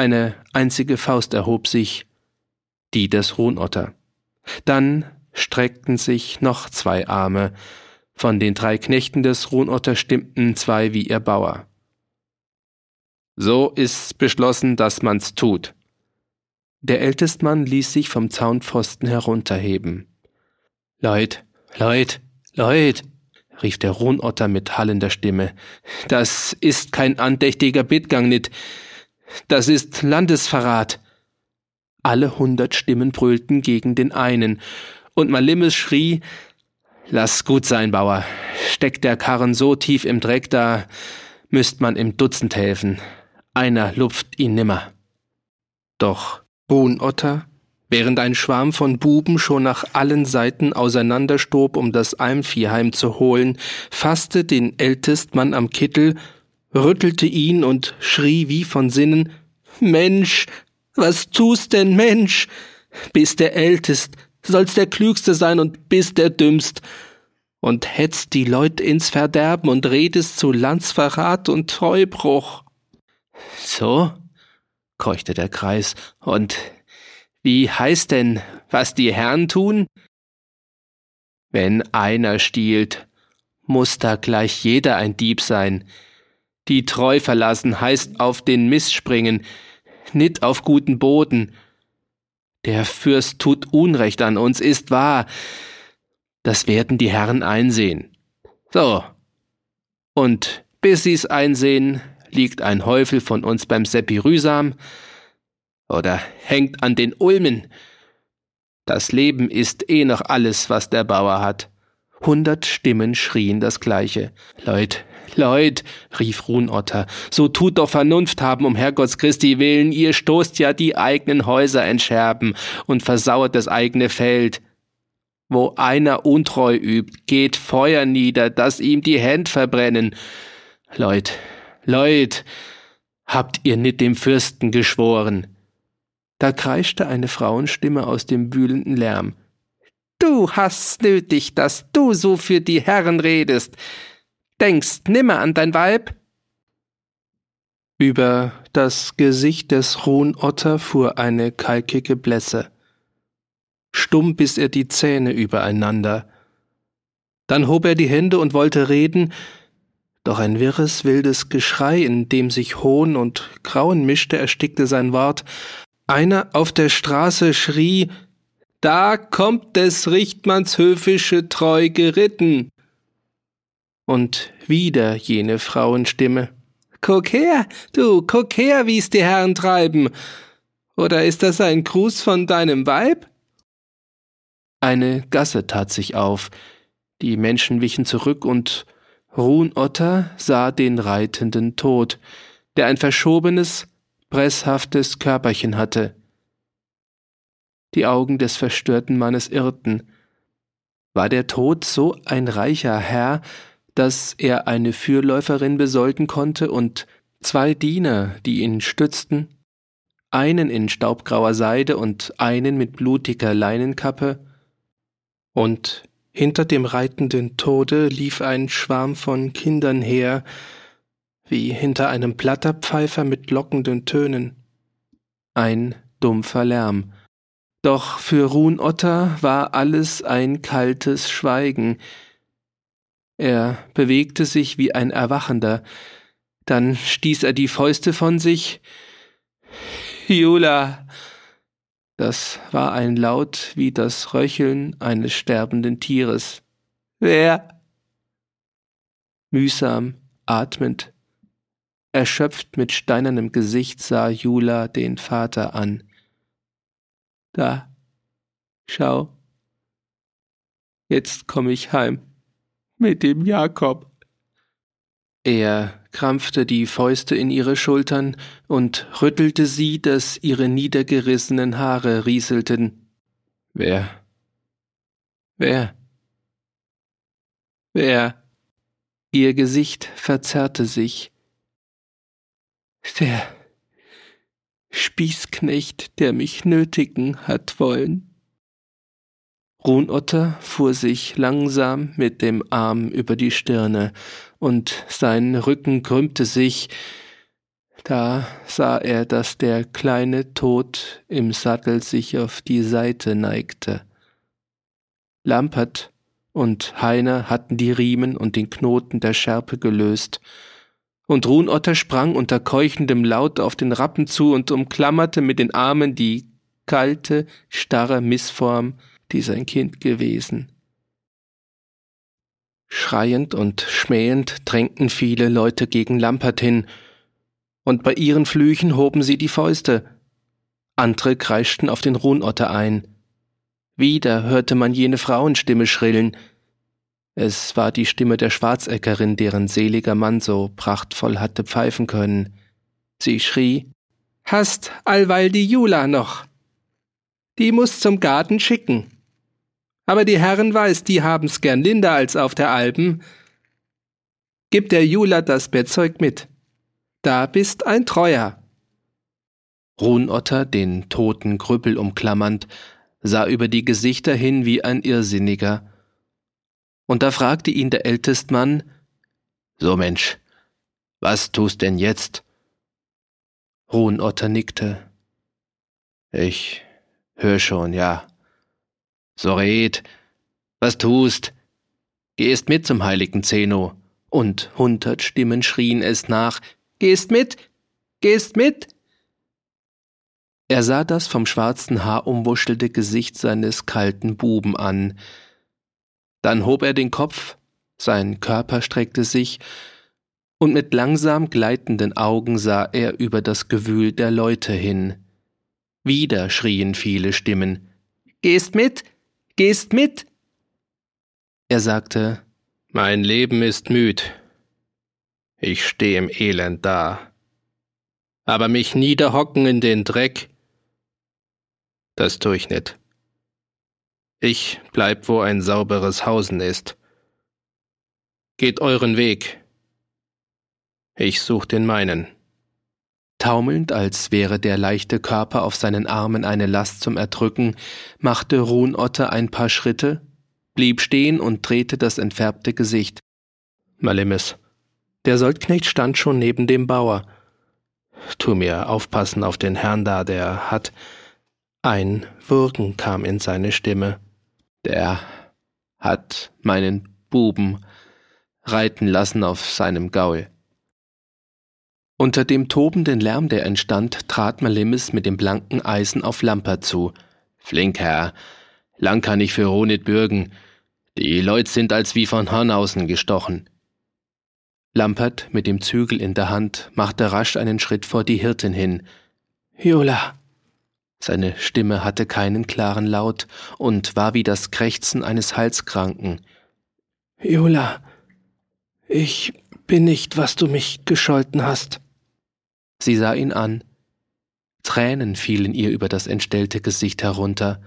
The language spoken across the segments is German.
Eine einzige Faust erhob sich, die des Ruhnotter. Dann streckten sich noch zwei Arme. Von den drei Knechten des Ruhnotter stimmten zwei wie ihr Bauer. So ist's beschlossen, dass man's tut. Der Ältestmann ließ sich vom Zaunpfosten herunterheben. Leut, Leut, Leut, rief der Ruhnotter mit hallender Stimme. Das ist kein andächtiger Bittgang nit. Das ist Landesverrat. Alle hundert Stimmen brüllten gegen den einen, und Malimmes schrie, Lass gut sein, Bauer. Steckt der Karren so tief im Dreck, da müsst man im Dutzend helfen. Einer lupft ihn nimmer. Doch Buhnotter, während ein Schwarm von Buben schon nach allen Seiten auseinanderstob, um das Almvieh heimzuholen, fasste den Ältestmann am Kittel, rüttelte ihn und schrie wie von Sinnen Mensch, was tust denn, Mensch? Bist der Ältest, sollst der Klügste sein und bist der Dümmst und hetzt die Leut ins Verderben und redest zu Landsverrat und Treubruch. So, keuchte der Kreis, und wie heißt denn, was die Herren tun? Wenn einer stiehlt, muss da gleich jeder ein Dieb sein. Die Treu verlassen heißt auf den Miss springen, nit auf guten Boden. Der Fürst tut Unrecht an uns, ist wahr. Das werden die Herren einsehen. So. Und bis sie's einsehen, liegt ein Häufel von uns beim Seppi Rühsam oder hängt an den Ulmen. Das Leben ist eh noch alles, was der Bauer hat. Hundert Stimmen schrien das Gleiche. Leut, Leut, rief Ruhnotter, so tut doch Vernunft haben, um Herrgotts Christi willen, ihr stoßt ja die eigenen Häuser in Scherben und versauert das eigene Feld. Wo einer Untreu übt, geht Feuer nieder, dass ihm die Hände verbrennen. Leut, Leut, habt ihr nit dem Fürsten geschworen? Da kreischte eine Frauenstimme aus dem wühlenden Lärm. Du hast nötig, dass du so für die Herren redest. Denkst nimmer an dein Weib? Über das Gesicht des Ruhnotter fuhr eine kalkige Blässe. Stumm biss er die Zähne übereinander. Dann hob er die Hände und wollte reden, doch ein wirres, wildes Geschrei, in dem sich Hohn und Grauen mischte, erstickte sein Wort, einer auf der Straße schrie, da kommt des Richtmanns höfische Treu geritten. Und wieder jene Frauenstimme. Guck her, du, guck her, wie's die Herren treiben. Oder ist das ein Gruß von deinem Weib? Eine Gasse tat sich auf, die Menschen wichen zurück und Ruhnotter sah den Reitenden tot, der ein verschobenes, presshaftes Körperchen hatte. Die Augen des verstörten Mannes irrten. War der Tod so ein reicher Herr, dass er eine Fürläuferin besolden konnte und zwei Diener, die ihn stützten, einen in staubgrauer Seide und einen mit blutiger Leinenkappe, und hinter dem reitenden Tode lief ein Schwarm von Kindern her, wie hinter einem Platterpfeifer mit lockenden Tönen. Ein dumpfer Lärm. Doch für Ruhnotter war alles ein kaltes Schweigen. Er bewegte sich wie ein Erwachender, dann stieß er die Fäuste von sich. Jula! Das war ein Laut wie das Röcheln eines sterbenden Tieres. Wer? Mühsam, atmend, Erschöpft mit steinernem Gesicht sah Jula den Vater an. Da, schau, jetzt komm ich heim mit dem Jakob. Er krampfte die Fäuste in ihre Schultern und rüttelte sie, dass ihre niedergerissenen Haare rieselten. Wer? Wer? Wer? Ihr Gesicht verzerrte sich, der Spießknecht, der mich nötigen hat wollen. Ruhnotter fuhr sich langsam mit dem Arm über die Stirne, und sein Rücken krümmte sich, Da sah er, dass der kleine Tod im Sattel sich auf die Seite neigte. Lampert und Heiner hatten die Riemen und den Knoten der Schärpe gelöst, und Runotter sprang unter keuchendem Laut auf den Rappen zu und umklammerte mit den Armen die kalte, starre Missform, die sein Kind gewesen. Schreiend und schmähend drängten viele Leute gegen Lampert hin, und bei ihren Flüchen hoben sie die Fäuste. Andere kreischten auf den Runotter ein. Wieder hörte man jene Frauenstimme schrillen. Es war die Stimme der Schwarzeckerin, deren seliger Mann so prachtvoll hatte pfeifen können. Sie schrie Hast allweil die Jula noch. Die muss zum Garten schicken. Aber die Herren weiß, die haben's gern linder als auf der Alpen. Gib der Jula das Bettzeug mit. Da bist ein Treuer. Runotter, den toten Krüppel umklammernd, sah über die Gesichter hin wie ein Irrsinniger. Und da fragte ihn der Ältestmann, So Mensch, was tust denn jetzt? Runotter nickte. Ich hör schon, ja. So red, was tust? Gehst mit zum heiligen Zeno. Und hundert Stimmen schrien es nach, Gehst mit, gehst mit. Er sah das vom schwarzen Haar umwuschelte Gesicht seines kalten Buben an. Dann hob er den Kopf, sein Körper streckte sich, und mit langsam gleitenden Augen sah er über das Gewühl der Leute hin. Wieder schrien viele Stimmen. Gehst mit, gehst mit. Er sagte, Mein Leben ist müd. Ich steh im Elend da. Aber mich niederhocken in den Dreck, das tu ich nicht. Ich bleib, wo ein sauberes Hausen ist. Geht euren Weg. Ich such den meinen. Taumelnd, als wäre der leichte Körper auf seinen Armen eine Last zum Erdrücken, machte Ruhnotter ein paar Schritte, blieb stehen und drehte das entfärbte Gesicht. Malimis. Der Soldknecht stand schon neben dem Bauer. Tu mir aufpassen auf den Herrn da, der hat, ein Würgen kam in seine Stimme. Der hat meinen Buben reiten lassen auf seinem Gaul. Unter dem tobenden Lärm, der entstand, trat Malimis mit dem blanken Eisen auf Lamper zu. Flink, Herr. Lang kann ich für Ronit bürgen. Die Leut sind als wie von Hornhausen gestochen. Lampert mit dem Zügel in der Hand machte rasch einen Schritt vor die Hirtin hin. Jola, seine Stimme hatte keinen klaren Laut und war wie das Krächzen eines Halskranken. Jula, ich bin nicht, was du mich gescholten hast. Sie sah ihn an. Tränen fielen ihr über das entstellte Gesicht herunter.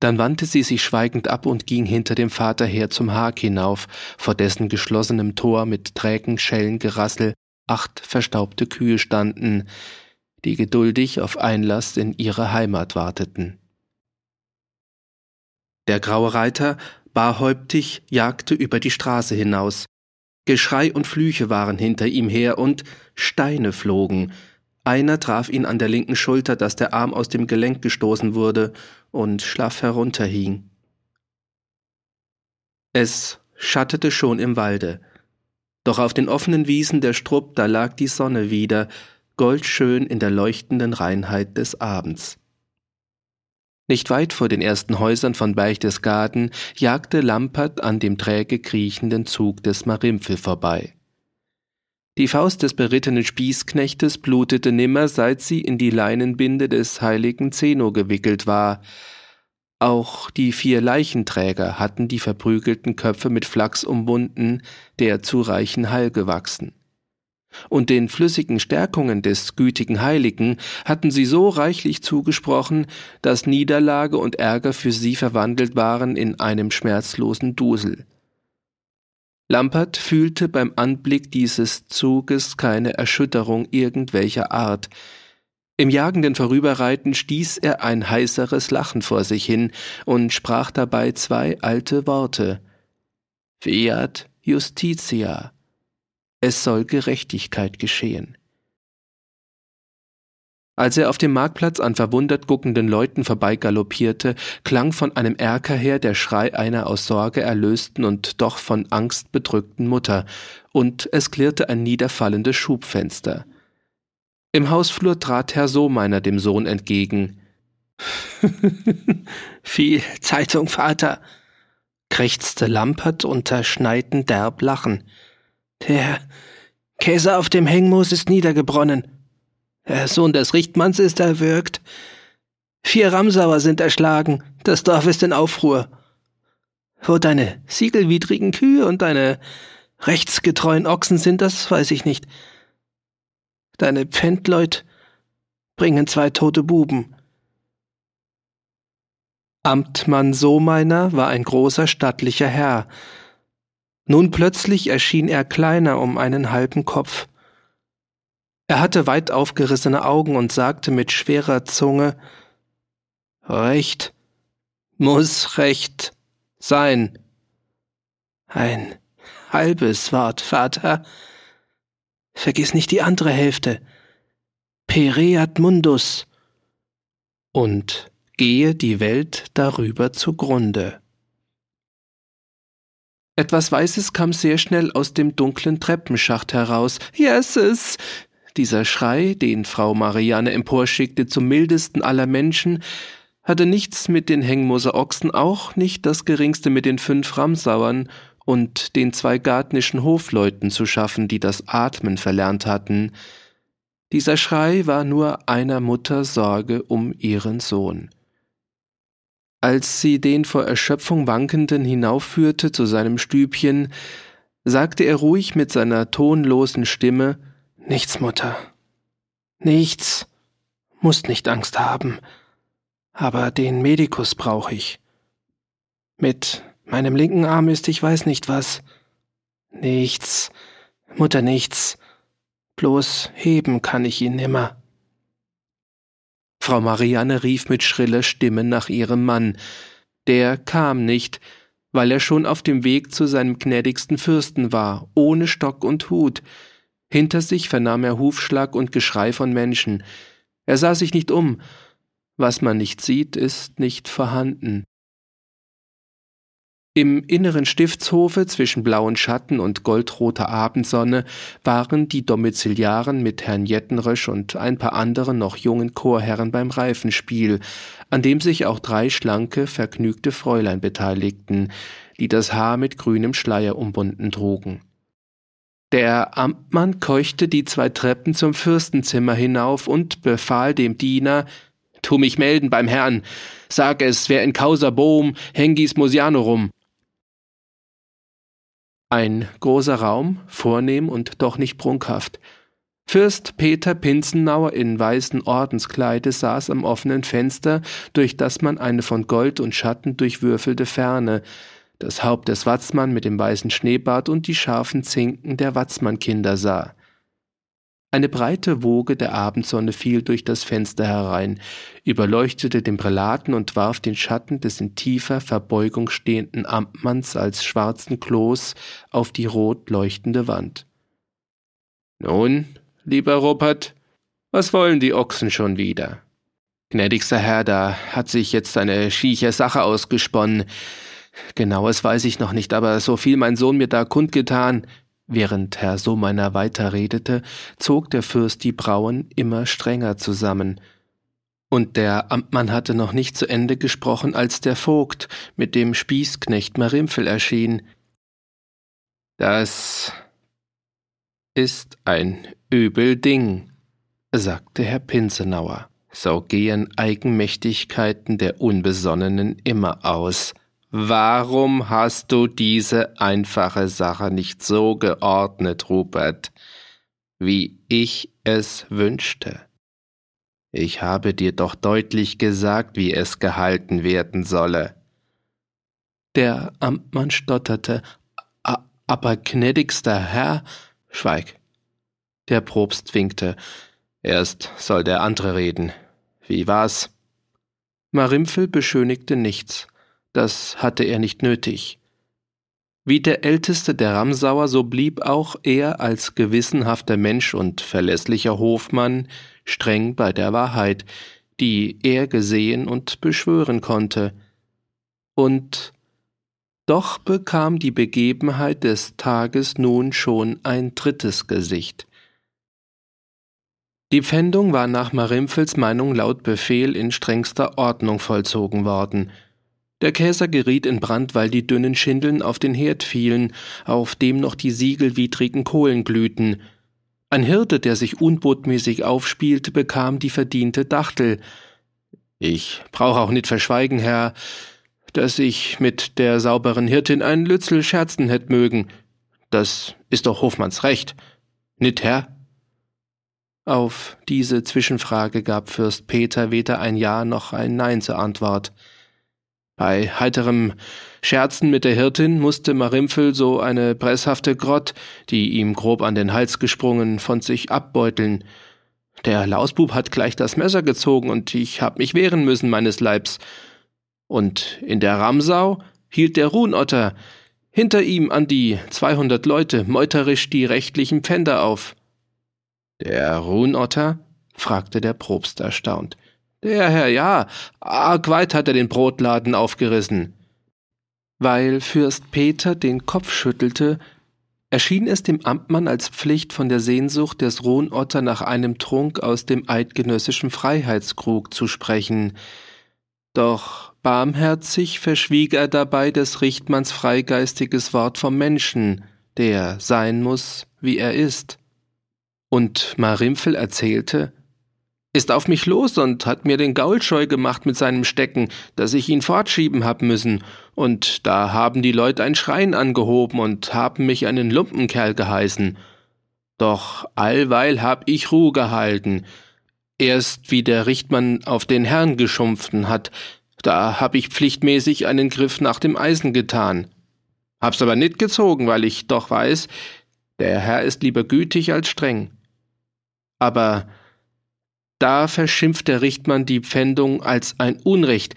Dann wandte sie sich schweigend ab und ging hinter dem Vater her zum Hag hinauf, vor dessen geschlossenem Tor mit trägen Schellengerassel acht verstaubte Kühe standen, die geduldig auf Einlass in ihre Heimat warteten. Der graue Reiter, barhäuptig, jagte über die Straße hinaus. Geschrei und Flüche waren hinter ihm her und Steine flogen. Einer traf ihn an der linken Schulter, dass der Arm aus dem Gelenk gestoßen wurde und schlaff herunterhing. Es schattete schon im Walde. Doch auf den offenen Wiesen der Strupp, da lag die Sonne wieder, goldschön in der leuchtenden Reinheit des Abends. Nicht weit vor den ersten Häusern von Berchtesgaden jagte Lampert an dem träge kriechenden Zug des Marimpfel vorbei. Die Faust des berittenen Spießknechtes blutete nimmer, seit sie in die Leinenbinde des heiligen Zeno gewickelt war. Auch die vier Leichenträger hatten die verprügelten Köpfe mit Flachs umwunden, der zu reichen Heil gewachsen und den flüssigen Stärkungen des gütigen Heiligen hatten sie so reichlich zugesprochen, dass Niederlage und Ärger für sie verwandelt waren in einem schmerzlosen Dusel. Lampert fühlte beim Anblick dieses Zuges keine Erschütterung irgendwelcher Art. Im jagenden Vorüberreiten stieß er ein heiseres Lachen vor sich hin und sprach dabei zwei alte Worte Fiat Justitia es soll Gerechtigkeit geschehen. Als er auf dem Marktplatz an verwundert guckenden Leuten vorbeigaloppierte, klang von einem Erker her der Schrei einer aus Sorge erlösten und doch von Angst bedrückten Mutter, und es klirrte ein niederfallendes Schubfenster. Im Hausflur trat Herr Sohmeiner dem Sohn entgegen. Viel Zeitung, Vater, krächzte Lampert unter schneiden derb Lachen. Der Käse auf dem Hengmoos ist niedergebronnen. Der Sohn des Richtmanns ist erwürgt. Vier Ramsauer sind erschlagen. Das Dorf ist in Aufruhr. Wo deine siegelwidrigen Kühe und deine rechtsgetreuen Ochsen sind, das weiß ich nicht. Deine Pfändleut bringen zwei tote Buben. Amtmann Sohmeiner war ein großer stattlicher Herr. Nun plötzlich erschien er kleiner um einen halben Kopf. Er hatte weit aufgerissene Augen und sagte mit schwerer Zunge Recht muss Recht sein. Ein halbes Wort, Vater. Vergiss nicht die andere Hälfte. Pereat mundus. Und gehe die Welt darüber zugrunde. Etwas Weißes kam sehr schnell aus dem dunklen Treppenschacht heraus. Jesses! Dieser Schrei, den Frau Marianne emporschickte zum mildesten aller Menschen, hatte nichts mit den Hengmoser Ochsen, auch nicht das geringste mit den fünf Ramsauern und den zwei gartnischen Hofleuten zu schaffen, die das Atmen verlernt hatten. Dieser Schrei war nur einer Mutter Sorge um ihren Sohn. Als sie den vor Erschöpfung Wankenden hinaufführte zu seinem Stübchen, sagte er ruhig mit seiner tonlosen Stimme Nichts, Mutter. Nichts. Musst nicht Angst haben. Aber den Medikus brauche ich. Mit meinem linken Arm ist ich weiß nicht was. Nichts. Mutter, nichts. Bloß heben kann ich ihn nimmer. Frau Marianne rief mit schriller Stimme nach ihrem Mann. Der kam nicht, weil er schon auf dem Weg zu seinem gnädigsten Fürsten war, ohne Stock und Hut, hinter sich vernahm er Hufschlag und Geschrei von Menschen. Er sah sich nicht um. Was man nicht sieht, ist nicht vorhanden. Im inneren Stiftshofe zwischen blauen Schatten und goldroter Abendsonne waren die Domiziliaren mit Herrn Jettenrösch und ein paar anderen noch jungen Chorherren beim Reifenspiel, an dem sich auch drei schlanke, vergnügte Fräulein beteiligten, die das Haar mit grünem Schleier umbunden trugen. Der Amtmann keuchte die zwei Treppen zum Fürstenzimmer hinauf und befahl dem Diener, Tu mich melden beim Herrn, sag es, wer in Causa Bohm, Hengis Mosianorum. Ein großer Raum, vornehm und doch nicht prunkhaft. Fürst Peter Pinzenauer in weißen Ordenskleide saß am offenen Fenster, durch das man eine von Gold und Schatten durchwürfelte Ferne, das Haupt des Watzmann mit dem weißen Schneebart und die scharfen Zinken der Watzmann-Kinder sah. Eine breite Woge der Abendsonne fiel durch das Fenster herein, überleuchtete den Prälaten und warf den Schatten des in tiefer Verbeugung stehenden Amtmanns als schwarzen Kloß auf die rot leuchtende Wand. Nun, lieber Rupert, was wollen die Ochsen schon wieder? Gnädigster Herr, da hat sich jetzt eine schieche Sache ausgesponnen. Genaues weiß ich noch nicht, aber so viel mein Sohn mir da kundgetan. Während Herr Sohmeiner weiterredete, zog der Fürst die Brauen immer strenger zusammen. Und der Amtmann hatte noch nicht zu Ende gesprochen, als der Vogt mit dem Spießknecht Marimpfel erschien. Das ist ein übel Ding, sagte Herr Pinsenauer. So gehen Eigenmächtigkeiten der Unbesonnenen immer aus. Warum hast du diese einfache Sache nicht so geordnet, Rupert, wie ich es wünschte? Ich habe dir doch deutlich gesagt, wie es gehalten werden solle. Der Amtmann stotterte. Aber gnädigster Herr. Schweig. Der Propst winkte. Erst soll der andere reden. Wie war's? Marimpfel beschönigte nichts. Das hatte er nicht nötig. Wie der älteste der Ramsauer, so blieb auch er als gewissenhafter Mensch und verlässlicher Hofmann streng bei der Wahrheit, die er gesehen und beschwören konnte. Und doch bekam die Begebenheit des Tages nun schon ein drittes Gesicht. Die Pfändung war nach Marimpfels Meinung laut Befehl in strengster Ordnung vollzogen worden. Der Käser geriet in Brand, weil die dünnen Schindeln auf den Herd fielen, auf dem noch die siegelwidrigen Kohlen glühten. Ein Hirte, der sich unbotmäßig aufspielte, bekam die verdiente Dachtel. Ich brauch auch nicht verschweigen, Herr, dass ich mit der sauberen Hirtin ein Lützel scherzen hätt mögen. Das ist doch Hofmanns Recht. Nit, Herr? Auf diese Zwischenfrage gab Fürst Peter weder ein Ja noch ein Nein zur Antwort. Bei heiterem Scherzen mit der Hirtin musste Marimpfel so eine presshafte Grott, die ihm grob an den Hals gesprungen, von sich abbeuteln. Der Lausbub hat gleich das Messer gezogen und ich hab mich wehren müssen meines Leibs. Und in der Ramsau hielt der Ruhnotter hinter ihm an die zweihundert Leute meuterisch die rechtlichen Pfänder auf. Der Ruhnotter? fragte der Propst erstaunt. Der Herr, ja, arg weit hat er den Brotladen aufgerissen. Weil Fürst Peter den Kopf schüttelte, erschien es dem Amtmann als Pflicht von der Sehnsucht des Ruhnotter nach einem Trunk aus dem eidgenössischen Freiheitskrug zu sprechen. Doch barmherzig verschwieg er dabei des Richtmanns freigeistiges Wort vom Menschen, der sein muss, wie er ist. Und Marimpfel erzählte, ist auf mich los und hat mir den Gaul scheu gemacht mit seinem Stecken, dass ich ihn fortschieben hab müssen, und da haben die Leute ein Schrein angehoben und haben mich einen Lumpenkerl geheißen. Doch allweil hab ich Ruhe gehalten. Erst wie der Richtmann auf den Herrn geschumpften hat, da hab ich pflichtmäßig einen Griff nach dem Eisen getan. Hab's aber nit gezogen, weil ich doch weiß, der Herr ist lieber gütig als streng. Aber da verschimpft der Richtmann die Pfändung als ein Unrecht,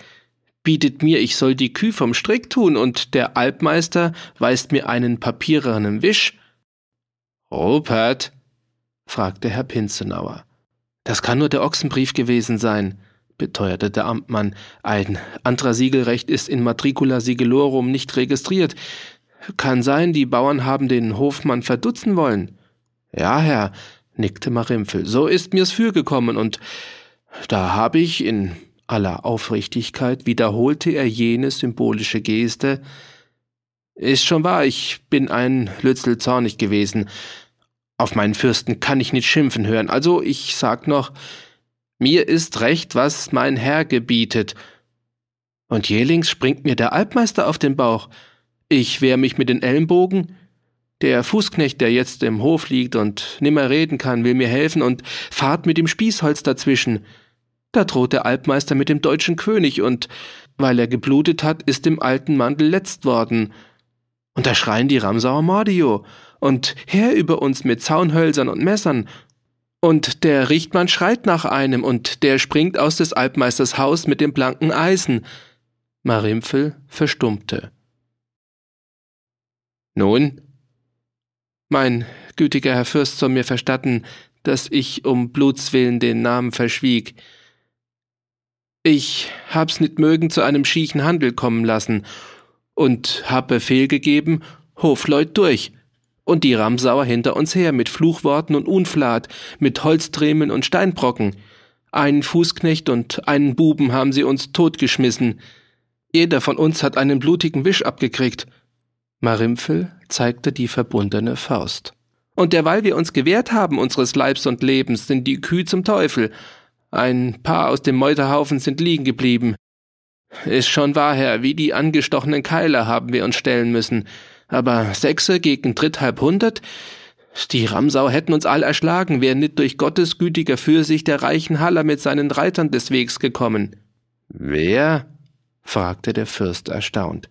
bietet mir, ich soll die Kühe vom Strick tun, und der Alpmeister weist mir einen papierenen Wisch. Rupert, fragte Herr Pinzenauer. Das kann nur der Ochsenbrief gewesen sein, beteuerte der Amtmann. Ein anderer Siegelrecht ist in Matricula Sigelorum nicht registriert. Kann sein, die Bauern haben den Hofmann verdutzen wollen. Ja, Herr, nickte Marimpfel. So ist mir's fürgekommen, und da habe ich in aller Aufrichtigkeit wiederholte er jene symbolische Geste. Ist schon wahr, ich bin ein Lützel zornig gewesen. Auf meinen Fürsten kann ich nicht schimpfen hören, also ich sag noch, mir ist recht, was mein Herr gebietet. Und jählings springt mir der Alpmeister auf den Bauch. Ich wehr mich mit den Ellenbogen, der Fußknecht, der jetzt im Hof liegt und nimmer reden kann, will mir helfen und fahrt mit dem Spießholz dazwischen. Da droht der Alpmeister mit dem deutschen König und weil er geblutet hat, ist dem alten Mandel letzt worden. Und da schreien die Ramsauer Mordio und her über uns mit Zaunhölzern und Messern. Und der Richtmann schreit nach einem und der springt aus des Alpmeisters Haus mit dem blanken Eisen. Marimpfel verstummte. Nun, mein gütiger Herr Fürst soll mir verstatten, dass ich um Blutswillen den Namen verschwieg. Ich hab's nit mögen zu einem schiechen Handel kommen lassen und hab Befehl gegeben, Hofleut durch, und die Ramsauer hinter uns her mit Fluchworten und Unflat, mit Holzdremeln und Steinbrocken. Einen Fußknecht und einen Buben haben sie uns totgeschmissen. Jeder von uns hat einen blutigen Wisch abgekriegt. Marimpfel zeigte die verbundene Faust. Und derweil wir uns gewehrt haben unseres Leibs und Lebens, sind die Kühe zum Teufel. Ein paar aus dem Meuterhaufen sind liegen geblieben. Ist schon wahr, Herr, wie die angestochenen Keiler haben wir uns stellen müssen. Aber Sechse gegen dritthalbhundert? Die Ramsau hätten uns all erschlagen, wäre nicht durch Gottes gütiger Fürsicht der reichen Haller mit seinen Reitern des Wegs gekommen. Wer? fragte der Fürst erstaunt.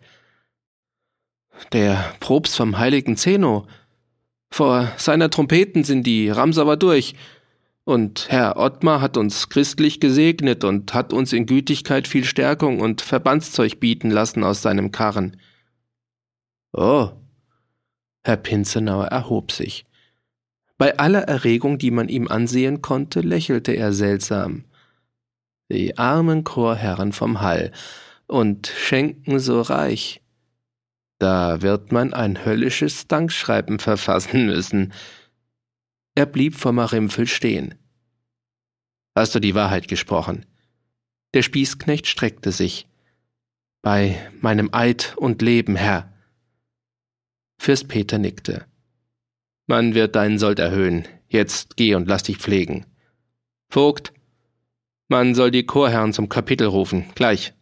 Der Probst vom heiligen Zeno. Vor seiner Trompeten sind die Ramsauer durch, und Herr Ottmar hat uns christlich gesegnet und hat uns in Gütigkeit viel Stärkung und Verbandszeug bieten lassen aus seinem Karren. Oh, Herr Pinzenauer erhob sich. Bei aller Erregung, die man ihm ansehen konnte, lächelte er seltsam. Die armen Chorherren vom Hall und schenken so reich. Da wird man ein höllisches Dankschreiben verfassen müssen. Er blieb vor Marimpfel stehen. Hast du die Wahrheit gesprochen? Der Spießknecht streckte sich. Bei meinem Eid und Leben, Herr. Fürst Peter nickte. Man wird deinen Sold erhöhen. Jetzt geh und lass dich pflegen. Vogt, man soll die Chorherren zum Kapitel rufen, gleich.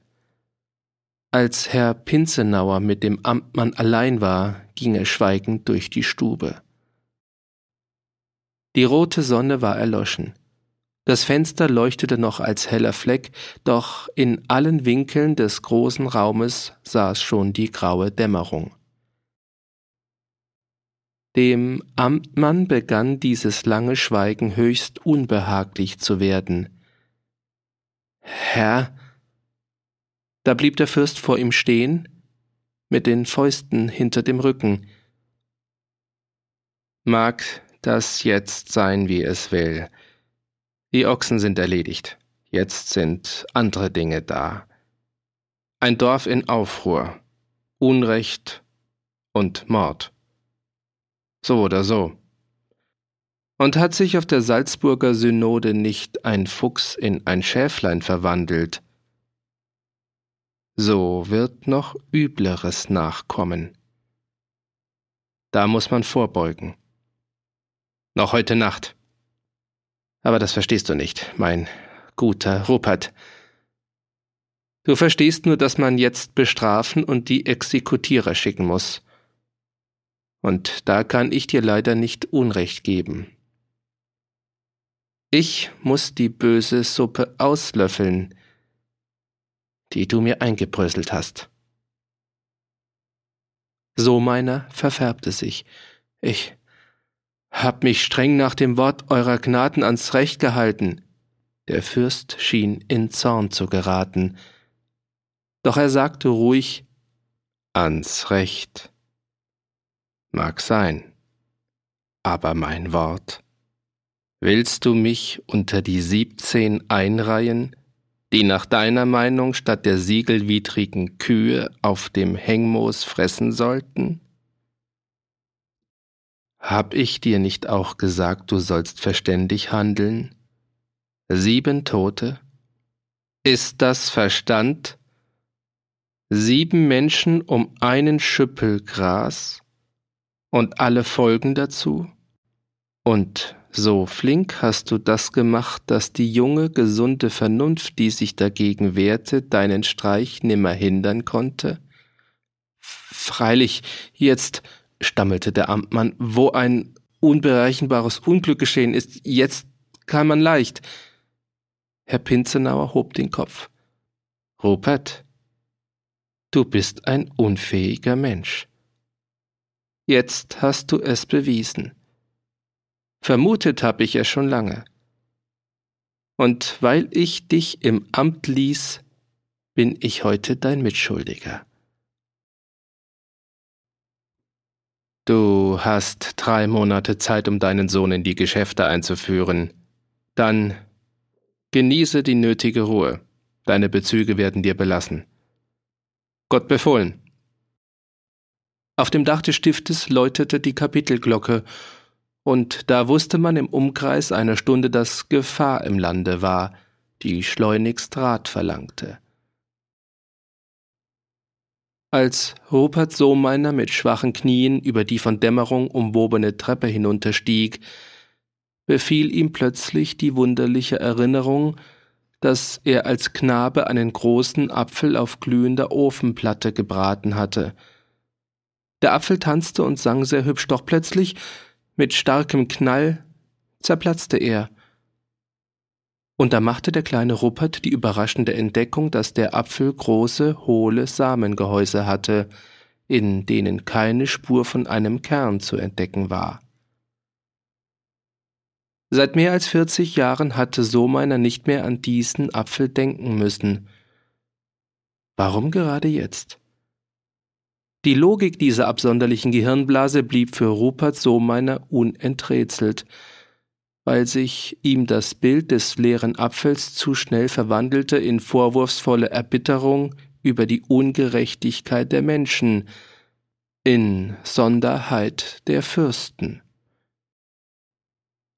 Als Herr Pinzenauer mit dem Amtmann allein war, ging er schweigend durch die Stube. Die rote Sonne war erloschen. Das Fenster leuchtete noch als heller Fleck, doch in allen Winkeln des großen Raumes saß schon die graue Dämmerung. Dem Amtmann begann dieses lange Schweigen höchst unbehaglich zu werden. Herr, da blieb der Fürst vor ihm stehen, mit den Fäusten hinter dem Rücken. Mag das jetzt sein, wie es will. Die Ochsen sind erledigt. Jetzt sind andere Dinge da. Ein Dorf in Aufruhr, Unrecht und Mord. So oder so. Und hat sich auf der Salzburger Synode nicht ein Fuchs in ein Schäflein verwandelt, so wird noch Übleres nachkommen. Da muss man vorbeugen. Noch heute Nacht. Aber das verstehst du nicht, mein guter Rupert. Du verstehst nur, dass man jetzt bestrafen und die Exekutierer schicken muss. Und da kann ich dir leider nicht Unrecht geben. Ich muss die böse Suppe auslöffeln, die du mir eingebröselt hast. So meiner verfärbte sich. Ich hab mich streng nach dem Wort eurer Gnaden ans Recht gehalten. Der Fürst schien in Zorn zu geraten. Doch er sagte ruhig, ans Recht. Mag sein, aber mein Wort. Willst du mich unter die siebzehn einreihen, die nach deiner Meinung statt der siegelwidrigen Kühe auf dem Hengmoos fressen sollten? Hab ich dir nicht auch gesagt, du sollst verständig handeln? Sieben Tote? Ist das Verstand? Sieben Menschen um einen Schüppel Gras? und alle Folgen dazu? Und so flink hast du das gemacht, dass die junge, gesunde Vernunft, die sich dagegen wehrte, deinen Streich nimmer hindern konnte? Freilich, jetzt, stammelte der Amtmann, wo ein unberechenbares Unglück geschehen ist, jetzt kann man leicht. Herr Pinzenauer hob den Kopf. Rupert, du bist ein unfähiger Mensch. Jetzt hast du es bewiesen. Vermutet habe ich es schon lange. Und weil ich dich im Amt ließ, bin ich heute dein Mitschuldiger. Du hast drei Monate Zeit, um deinen Sohn in die Geschäfte einzuführen. Dann genieße die nötige Ruhe. Deine Bezüge werden dir belassen. Gott befohlen. Auf dem Dach des Stiftes läutete die Kapitelglocke, und da wusste man im Umkreis einer Stunde, dass Gefahr im Lande war, die schleunigst Rat verlangte. Als Rupert Sohmeiner mit schwachen Knien über die von Dämmerung umwobene Treppe hinunterstieg, befiel ihm plötzlich die wunderliche Erinnerung, dass er als Knabe einen großen Apfel auf glühender Ofenplatte gebraten hatte – der Apfel tanzte und sang sehr hübsch, doch plötzlich, mit starkem Knall, zerplatzte er. Und da machte der kleine Ruppert die überraschende Entdeckung, dass der Apfel große, hohle Samengehäuse hatte, in denen keine Spur von einem Kern zu entdecken war. Seit mehr als vierzig Jahren hatte Sohmeiner nicht mehr an diesen Apfel denken müssen. Warum gerade jetzt? Die Logik dieser absonderlichen Gehirnblase blieb für Rupert Sohmeiner unenträtselt, weil sich ihm das Bild des leeren Apfels zu schnell verwandelte in vorwurfsvolle Erbitterung über die Ungerechtigkeit der Menschen, in Sonderheit der Fürsten.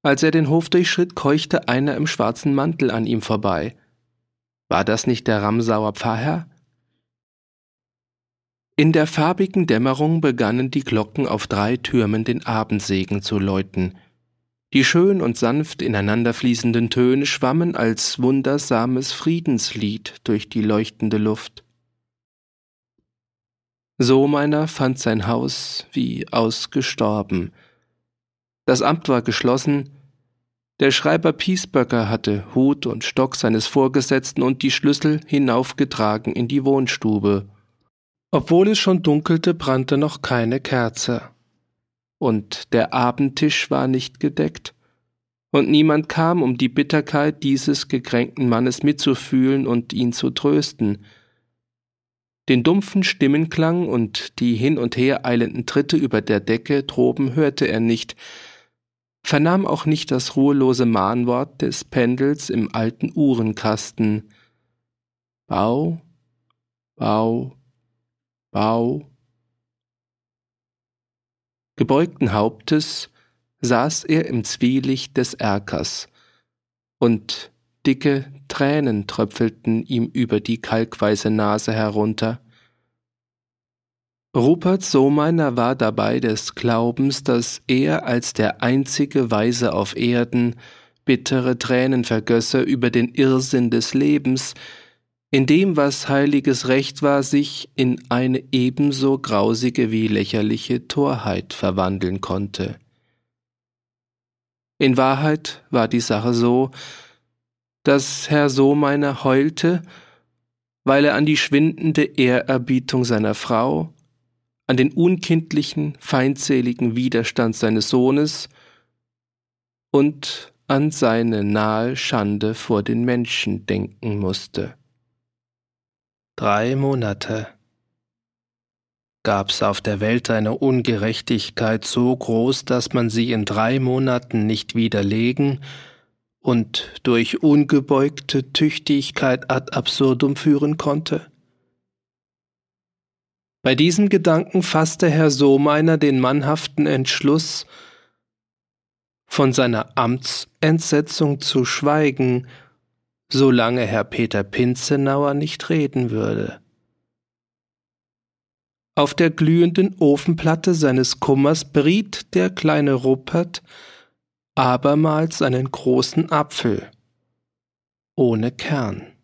Als er den Hof durchschritt, keuchte einer im schwarzen Mantel an ihm vorbei. War das nicht der Ramsauer Pfarrherr? In der farbigen Dämmerung begannen die Glocken auf drei Türmen den Abendsegen zu läuten. Die schön und sanft ineinanderfließenden Töne schwammen als wundersames Friedenslied durch die leuchtende Luft. So meiner fand sein Haus wie ausgestorben. Das Amt war geschlossen, der Schreiber Piesböcker hatte Hut und Stock seines Vorgesetzten und die Schlüssel hinaufgetragen in die Wohnstube. Obwohl es schon dunkelte, brannte noch keine Kerze. Und der Abendtisch war nicht gedeckt. Und niemand kam, um die Bitterkeit dieses gekränkten Mannes mitzufühlen und ihn zu trösten. Den dumpfen Stimmenklang und die hin und her eilenden Tritte über der Decke droben hörte er nicht, vernahm auch nicht das ruhelose Mahnwort des Pendels im alten Uhrenkasten. Bau, Bau, Bau. Gebeugten Hauptes saß er im Zwielicht des Erkers, und dicke Tränen tröpfelten ihm über die kalkweiße Nase herunter. Rupert Sohmeiner war dabei des Glaubens, dass er als der einzige Weise auf Erden bittere Tränen vergösse über den Irrsinn des Lebens, in dem, was heiliges Recht war, sich in eine ebenso grausige wie lächerliche Torheit verwandeln konnte. In Wahrheit war die Sache so, dass Herr Sohmeiner heulte, weil er an die schwindende Ehrerbietung seiner Frau, an den unkindlichen, feindseligen Widerstand seines Sohnes und an seine nahe Schande vor den Menschen denken musste. Drei Monate gab's auf der Welt eine Ungerechtigkeit so groß, dass man sie in drei Monaten nicht widerlegen und durch ungebeugte Tüchtigkeit ad absurdum führen konnte? Bei diesem Gedanken fasste Herr Sohmeiner den mannhaften Entschluss, von seiner Amtsentsetzung zu schweigen, solange Herr Peter Pinzenauer nicht reden würde. Auf der glühenden Ofenplatte seines Kummers briet der kleine Ruppert abermals einen großen Apfel ohne Kern.